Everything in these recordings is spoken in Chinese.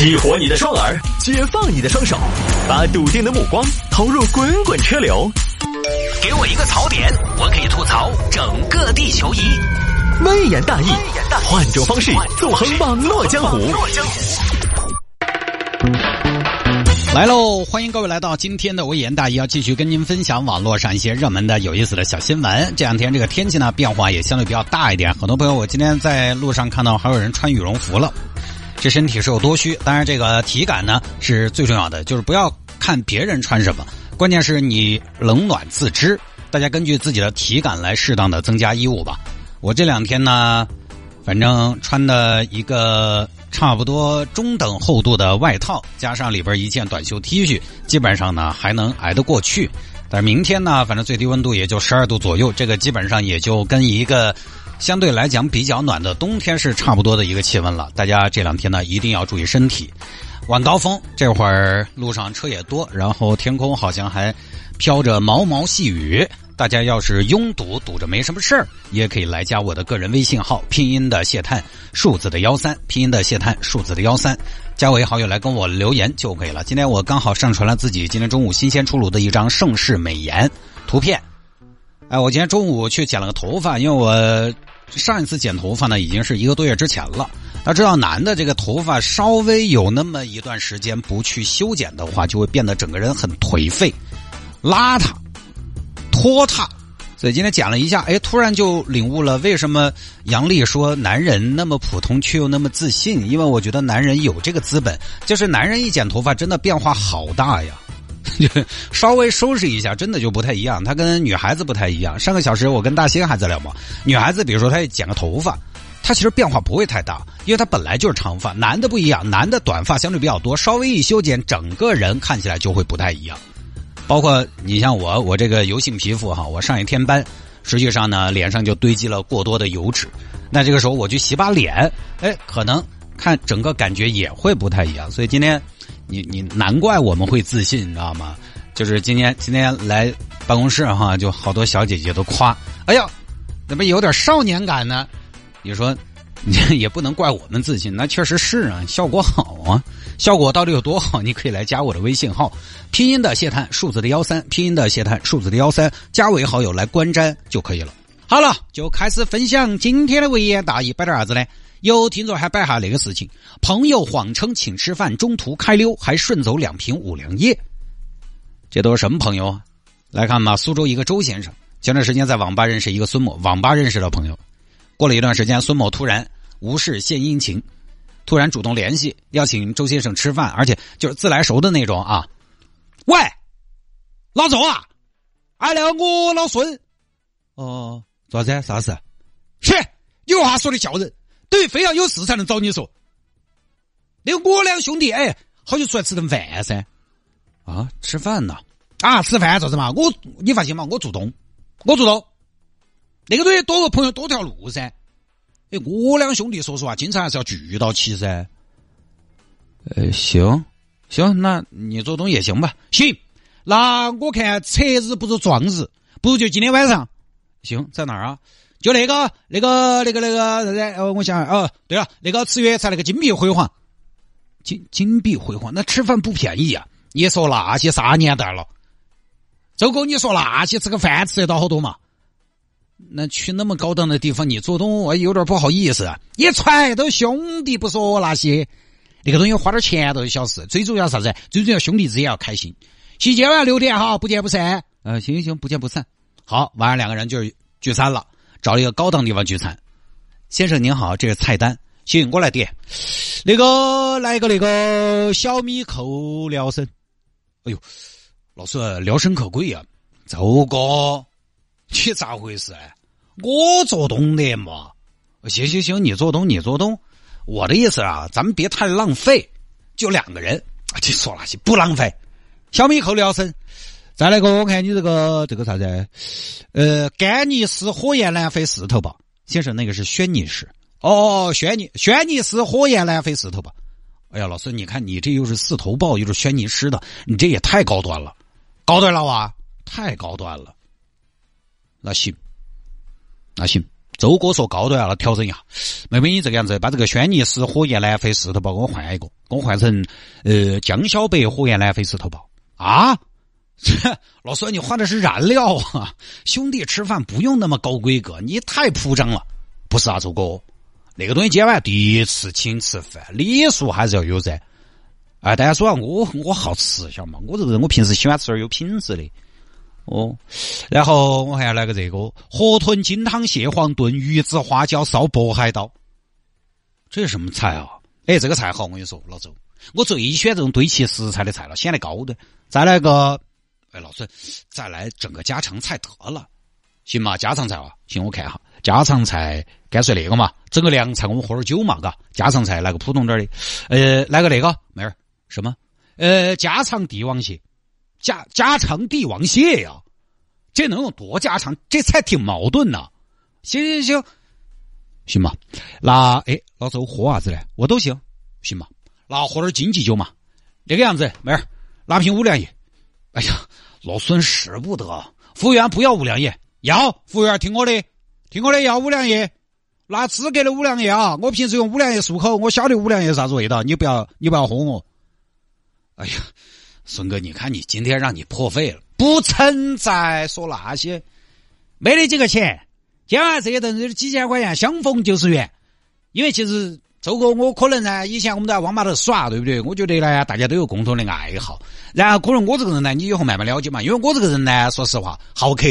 激活你的双耳，解放你的双手，把笃定的目光投入滚滚车流。给我一个槽点，我可以吐槽整个地球仪。微言大义，换种方式纵横网络江湖。来喽！欢迎各位来到今天的微言大义，要继续跟您分享网络上一些热门的、有意思的小新闻。这两天这个天气呢变化也相对比较大一点，很多朋友我今天在路上看到还有人穿羽绒服了，这身体是有多虚？当然，这个体感呢是最重要的，就是不要看别人穿什么，关键是你冷暖自知。大家根据自己的体感来适当的增加衣物吧。我这两天呢，反正穿的一个。差不多中等厚度的外套，加上里边一件短袖 T 恤，基本上呢还能挨得过去。但是明天呢，反正最低温度也就十二度左右，这个基本上也就跟一个相对来讲比较暖的冬天是差不多的一个气温了。大家这两天呢一定要注意身体。晚高峰这会儿路上车也多，然后天空好像还飘着毛毛细雨。大家要是拥堵堵着没什么事儿，也可以来加我的个人微信号，拼音的谢探，数字的幺三，拼音的谢探，数字的幺三，加为好友来跟我留言就可以了。今天我刚好上传了自己今天中午新鲜出炉的一张盛世美颜图片。哎，我今天中午去剪了个头发，因为我上一次剪头发呢已经是一个多月之前了。大家知道，男的这个头发稍微有那么一段时间不去修剪的话，就会变得整个人很颓废、邋遢。拖沓，所以今天剪了一下，哎，突然就领悟了为什么杨丽说男人那么普通却又那么自信，因为我觉得男人有这个资本，就是男人一剪头发真的变化好大呀，稍微收拾一下真的就不太一样，他跟女孩子不太一样。上个小时我跟大兴还在聊嘛，女孩子比如说她剪个头发，她其实变化不会太大，因为她本来就是长发，男的不一样，男的短发相对比较多，稍微一修剪，整个人看起来就会不太一样。包括你像我，我这个油性皮肤哈，我上一天班，实际上呢，脸上就堆积了过多的油脂。那这个时候我去洗把脸，哎，可能看整个感觉也会不太一样。所以今天，你你难怪我们会自信，你知道吗？就是今天今天来办公室哈，就好多小姐姐都夸，哎呀，怎么有点少年感呢？你说。你 也不能怪我们自信，那确实是啊，效果好啊，效果到底有多好？你可以来加我的微信号，拼音的谢探，数字的幺三，拼音的谢探，数字的幺三，加为好友来观瞻就可以了。好了，就开始分享今天的微言大义，摆点啥子呢？有听众还摆下那个事情，朋友谎称请吃饭，中途开溜，还顺走两瓶五粮液，这都是什么朋友啊？来看吧，苏州一个周先生，前段时间在网吧认识一个孙某，网吧认识的朋友。过了一段时间，孙某突然无事献殷勤，突然主动联系，邀请周先生吃饭，而且就是自来熟的那种啊。喂，老周啊，哎，那个我老孙，哦，啥子？啥事？切，有话说的叫人，等于非要有事才能找你说。那个我两兄弟，哎，好久出来吃顿饭噻。啊，吃饭呢？啊，吃饭做什么？我，你放心嘛，我主动，我主动。那个东西多个朋友多条路噻，哎，我两兄弟说实话，经常还是要聚到起噻。呃，行，行，那你做东也行吧。行，那我看择日不如撞日，不如就今天晚上。行，在哪儿啊？就那个、那个、那个、那个啥子？哦，我想，哦，对了，那个吃粤菜那个金碧辉煌，金金碧辉煌，那吃饭不便宜啊！你说那些啥年代了？周哥，你说那些吃个饭吃得到好多嘛？那去那么高档的地方，你做东我有点不好意思。一揣都兄弟不说那些，那个东西花点钱都是小事，最主要啥子？最主要兄弟之间要开心。今晚六点哈，不见不散。呃，行行行，不见不散。好，晚上两个人就聚餐了，找了一个高档地方聚餐。先生您好，这是菜单。行，我来点。那个来个那个小米扣辽参。哎呦，老师辽参可贵呀，周哥。你咋回事？我做东的嘛。行行行，你做东你做东。我的意思啊，咱们别太浪费。就两个人，你说那些不浪费。小米扣辽参，再来个我看你这个这个啥子？呃，干尼斯火焰蓝飞四头吧，先生，那个是轩尼诗。哦，轩尼轩尼诗火焰蓝飞四头吧。哎呀，老师，你看你这又是四头豹，又是轩尼诗的，你这也太高端了，高端了哇，太高端了。那行，那行，周哥说高端了，调整一下。妹妹，你这个样子，把这个轩尼诗火焰蓝肥石头包给我换一个，给我换成呃江小白火焰蓝肥石头包啊！老孙，你换的是燃料啊！兄弟吃饭不用那么高规格，你太铺张了。不是啊，周哥，那个东西今晚第一次请吃饭，礼数还是要有噻。哎，大家说啊，我我好吃，晓得吗？我这个人我平时喜欢吃点有品质的。哦，然后我还要来个这个河豚金汤蟹黄炖鱼子花椒烧渤海刀，这是什么菜啊？哎，这个菜好，我跟你说，老周，我最喜欢这种堆砌食材的菜了，显得高端。再来个，哎，老孙，再来整个家常菜得了，行吗？家常菜啊，行，我看哈，家常菜干脆那个嘛，整个凉菜我们喝点酒嘛，嘎，家常菜来个普通点的，呃，来个那个妹儿，什么？呃，家常帝王蟹。家家常帝王蟹呀，这能有多家常？这菜挺矛盾呐。行行行，行吧。那哎，老周喝啥子呢？我都行，行吧。那喝点经济酒嘛。那个样子，妹儿，拿瓶五粮液。哎呀，老孙使不得。服务员不要五粮液，要服务员听我的，听我的要五粮液，拿资格的五粮液啊！我平时用五粮液漱口，我晓得五粮液啥子味道，你不要你不要哄我。哎呀。孙哥，你看你今天让你破费了，不存在说那些，没得几个钱。今晚这些东西几千块钱，相逢就是缘。因为其实周哥，我可能呢，以前我们在网吧头耍，对不对？我觉得呢，大家都有共同的爱好。然后可能我这个人呢，你以后慢慢了解嘛。因为我这个人呢，说实话，好客。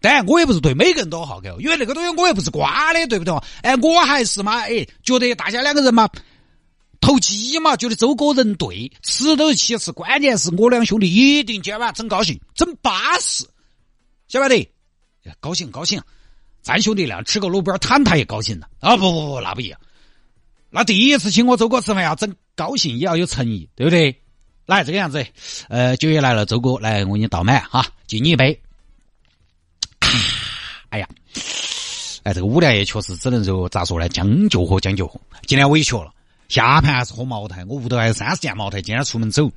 当然，我也不是对每个人都好客，因为那个东西我也不是瓜的，对不对？哎，我还是嘛，哎，觉得大家两个人嘛。投机嘛，觉得周哥人对，吃都是其次，关键是我两兄弟一定今晚整高兴，整巴适，晓不得？高兴高兴，咱兄弟俩吃个路边摊，他也高兴了啊！不不不，那不一样，那第一次请我周哥吃饭要整高兴，也要有诚意，对不对？来这个样子，呃，酒也来了，周哥来，我给你倒满哈，敬你一杯。哎呀，哎，这个五粮液确实只能说咋说呢？将就喝，将就喝，今天委屈了。下盘还是喝茅台，我屋头还有三十件茅台。今天出门走，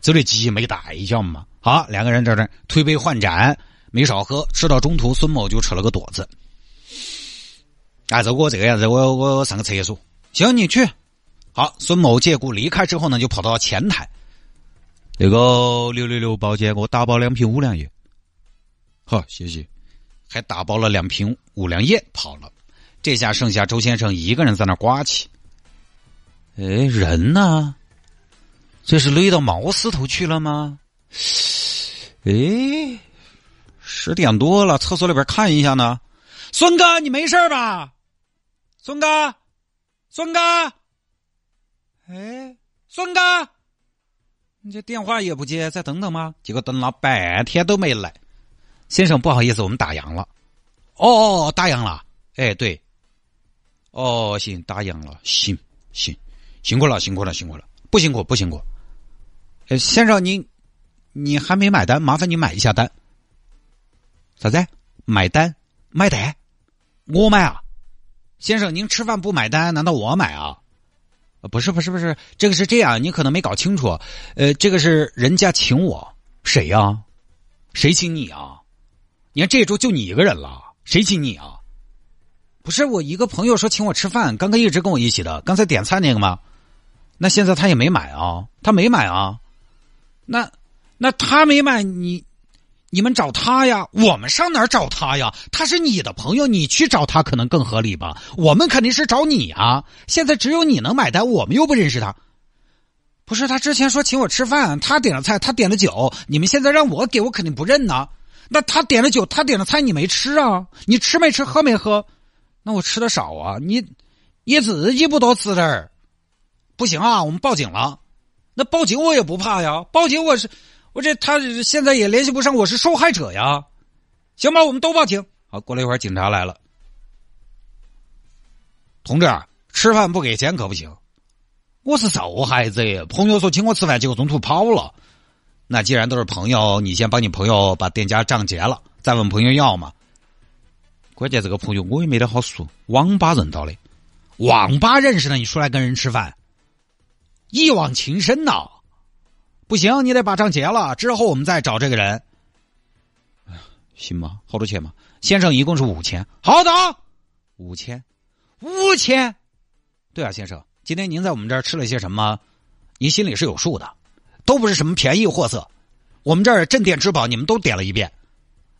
走得急没带，晓得嘛？好，两个人在这推杯换盏，没少喝。吃到中途，孙某就扯了个垛子。哎，周哥这个样子，我我上个厕所。行，你去。好，孙某借故离开之后呢，就跑到前台。那个六六六包间，给我打包两瓶五粮液。好，谢谢。还打包了两瓶五粮液跑了。这下剩下周先生一个人在那刮起。哎，人呢？这是累到毛丝头去了吗？哎，十点多了，厕所里边看一下呢。孙哥，你没事吧？孙哥，孙哥，哎，孙哥，你这电话也不接，再等等吗？结果等了半天都没来。先生，不好意思，我们打烊了。哦哦，打烊了。哎，对。哦，行，打烊了。行行。辛苦了，辛苦了，辛苦了，不辛苦，不辛苦。呃，先生，您你还没买单，麻烦你买一下单。啥子？买单？买单？我买啊？先生，您吃饭不买单，难道我买啊？不是，不是，不是，这个是这样，你可能没搞清楚。呃，这个是人家请我，谁呀？谁请你啊？你看这桌就你一个人了，谁请你啊？不是我一个朋友说请我吃饭，刚刚一直跟我一起的，刚才点菜那个吗？那现在他也没买啊，他没买啊，那那他没买，你你们找他呀，我们上哪儿找他呀？他是你的朋友，你去找他可能更合理吧？我们肯定是找你啊！现在只有你能买单，我们又不认识他。不是他之前说请我吃饭，他点了菜，他点了酒，你们现在让我给我肯定不认呐。那他点了酒，他点了菜，你没吃啊？你吃没吃，喝没喝？那我吃的少啊，你你自己不多吃点儿。不行啊，我们报警了。那报警我也不怕呀，报警我是我这他现在也联系不上，我是受害者呀。行吧，我们都报警。好，过了一会儿，警察来了。同志，吃饭不给钱可不行。我是受害者，朋友说请我吃饭，结果中途跑了。那既然都是朋友，你先帮你朋友把店家账结了，再问朋友要嘛。关键这个朋友我也没得好说，网吧认到的，网吧认识的，你出来跟人吃饭。一往情深呐，不行，你得把账结了，之后我们再找这个人。行吗？好多钱吗？先生，一共是五千。好的，五千，五千。对啊，先生，今天您在我们这儿吃了些什么？您心里是有数的，都不是什么便宜货色。我们这儿镇店之宝，你们都点了一遍，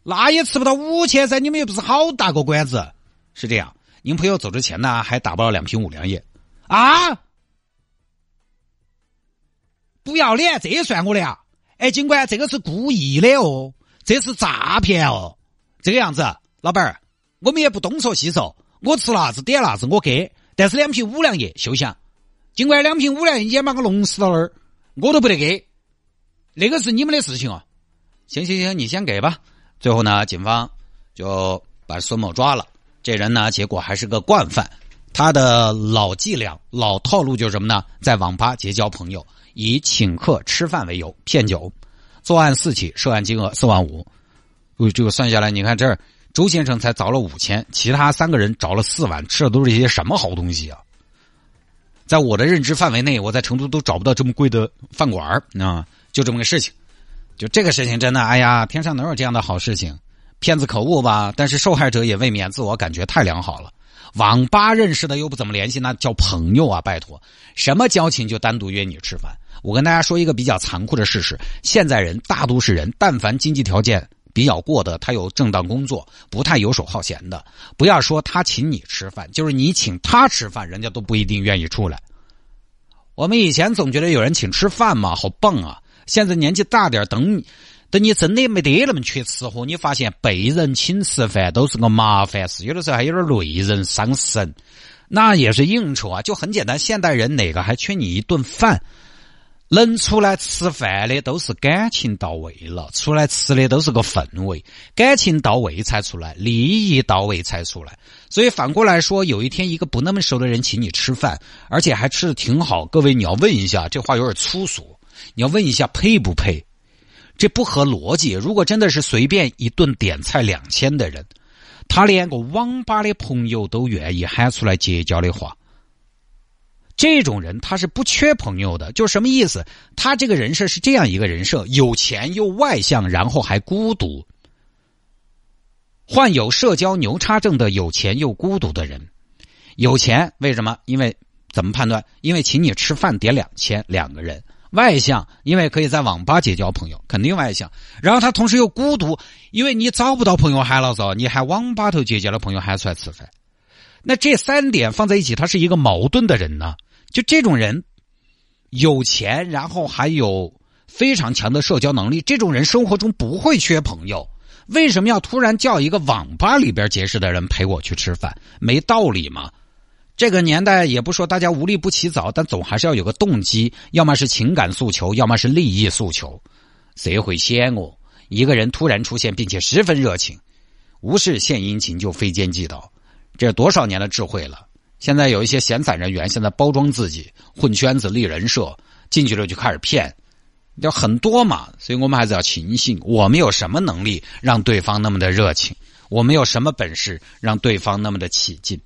那也吃不到五千噻。你们又不是好大个馆子，是这样。您朋友走之前呢，还打包了两瓶五粮液，啊！不要脸，这也算我的呀？哎，警官，这个是故意的哦，这是诈骗哦。这个样子，老板儿，我们也不东说西说，我吃啥子点啥子，我给。但是两瓶五粮液休想，尽管两瓶五粮液把我弄死到那儿，我都不得给。那个是你们的事情啊。行行行，你先给吧。最后呢，警方就把孙某抓了。这人呢，结果还是个惯犯。他的老伎俩、老套路就是什么呢？在网吧结交朋友，以请客吃饭为由骗酒。作案四起，涉案金额四万五。这个算下来，你看这儿，周先生才找了五千，其他三个人找了四万，吃的都是一些什么好东西啊？在我的认知范围内，我在成都都找不到这么贵的饭馆啊！就这么个事情，就这个事情真的，哎呀，天上哪有这样的好事情？骗子可恶吧？但是受害者也未免自我感觉太良好了。网吧认识的又不怎么联系，那叫朋友啊！拜托，什么交情就单独约你吃饭？我跟大家说一个比较残酷的事实：现在人大都市人，但凡经济条件比较过得，他有正当工作，不太游手好闲的，不要说他请你吃饭，就是你请他吃饭，人家都不一定愿意出来。我们以前总觉得有人请吃饭嘛，好棒啊！现在年纪大点，等你。等你真的没得那么缺吃喝，你发现被人请吃饭都是个麻烦事，有的时候还有点累人伤神。那也是应酬啊，就很简单。现代人哪个还缺你一顿饭？能出来吃饭的都是感情到位了，出来吃的都是个氛围，感情到位才出来，利益到位才出来。所以反过来说，有一天一个不那么熟的人请你吃饭，而且还吃的挺好，各位你要问一下，这话有点粗俗，你要问一下配不配？这不合逻辑。如果真的是随便一顿点菜两千的人，他连个网吧的朋友都愿意喊出来结交的话，这种人他是不缺朋友的。就什么意思？他这个人设是这样一个人设：有钱又外向，然后还孤独，患有社交牛叉症的有钱又孤独的人。有钱为什么？因为怎么判断？因为请你吃饭点两千两个人。外向，因为可以在网吧结交朋友，肯定外向。然后他同时又孤独，因为你找不到朋友嗨了嗦，你还网吧头结交了朋友喊出来吃饭。那这三点放在一起，他是一个矛盾的人呢。就这种人，有钱，然后还有非常强的社交能力，这种人生活中不会缺朋友。为什么要突然叫一个网吧里边结识的人陪我去吃饭？没道理吗？这个年代也不说大家无利不起早，但总还是要有个动机，要么是情感诉求，要么是利益诉求。谁会险恶？一个人突然出现，并且十分热情，无事献殷勤就非奸即盗，这多少年的智慧了。现在有一些闲散人员，现在包装自己，混圈子、立人设，进去了就开始骗，要很多嘛。所以我们还是要清醒，我们有什么能力让对方那么的热情？我们有什么本事让对方那么的起劲？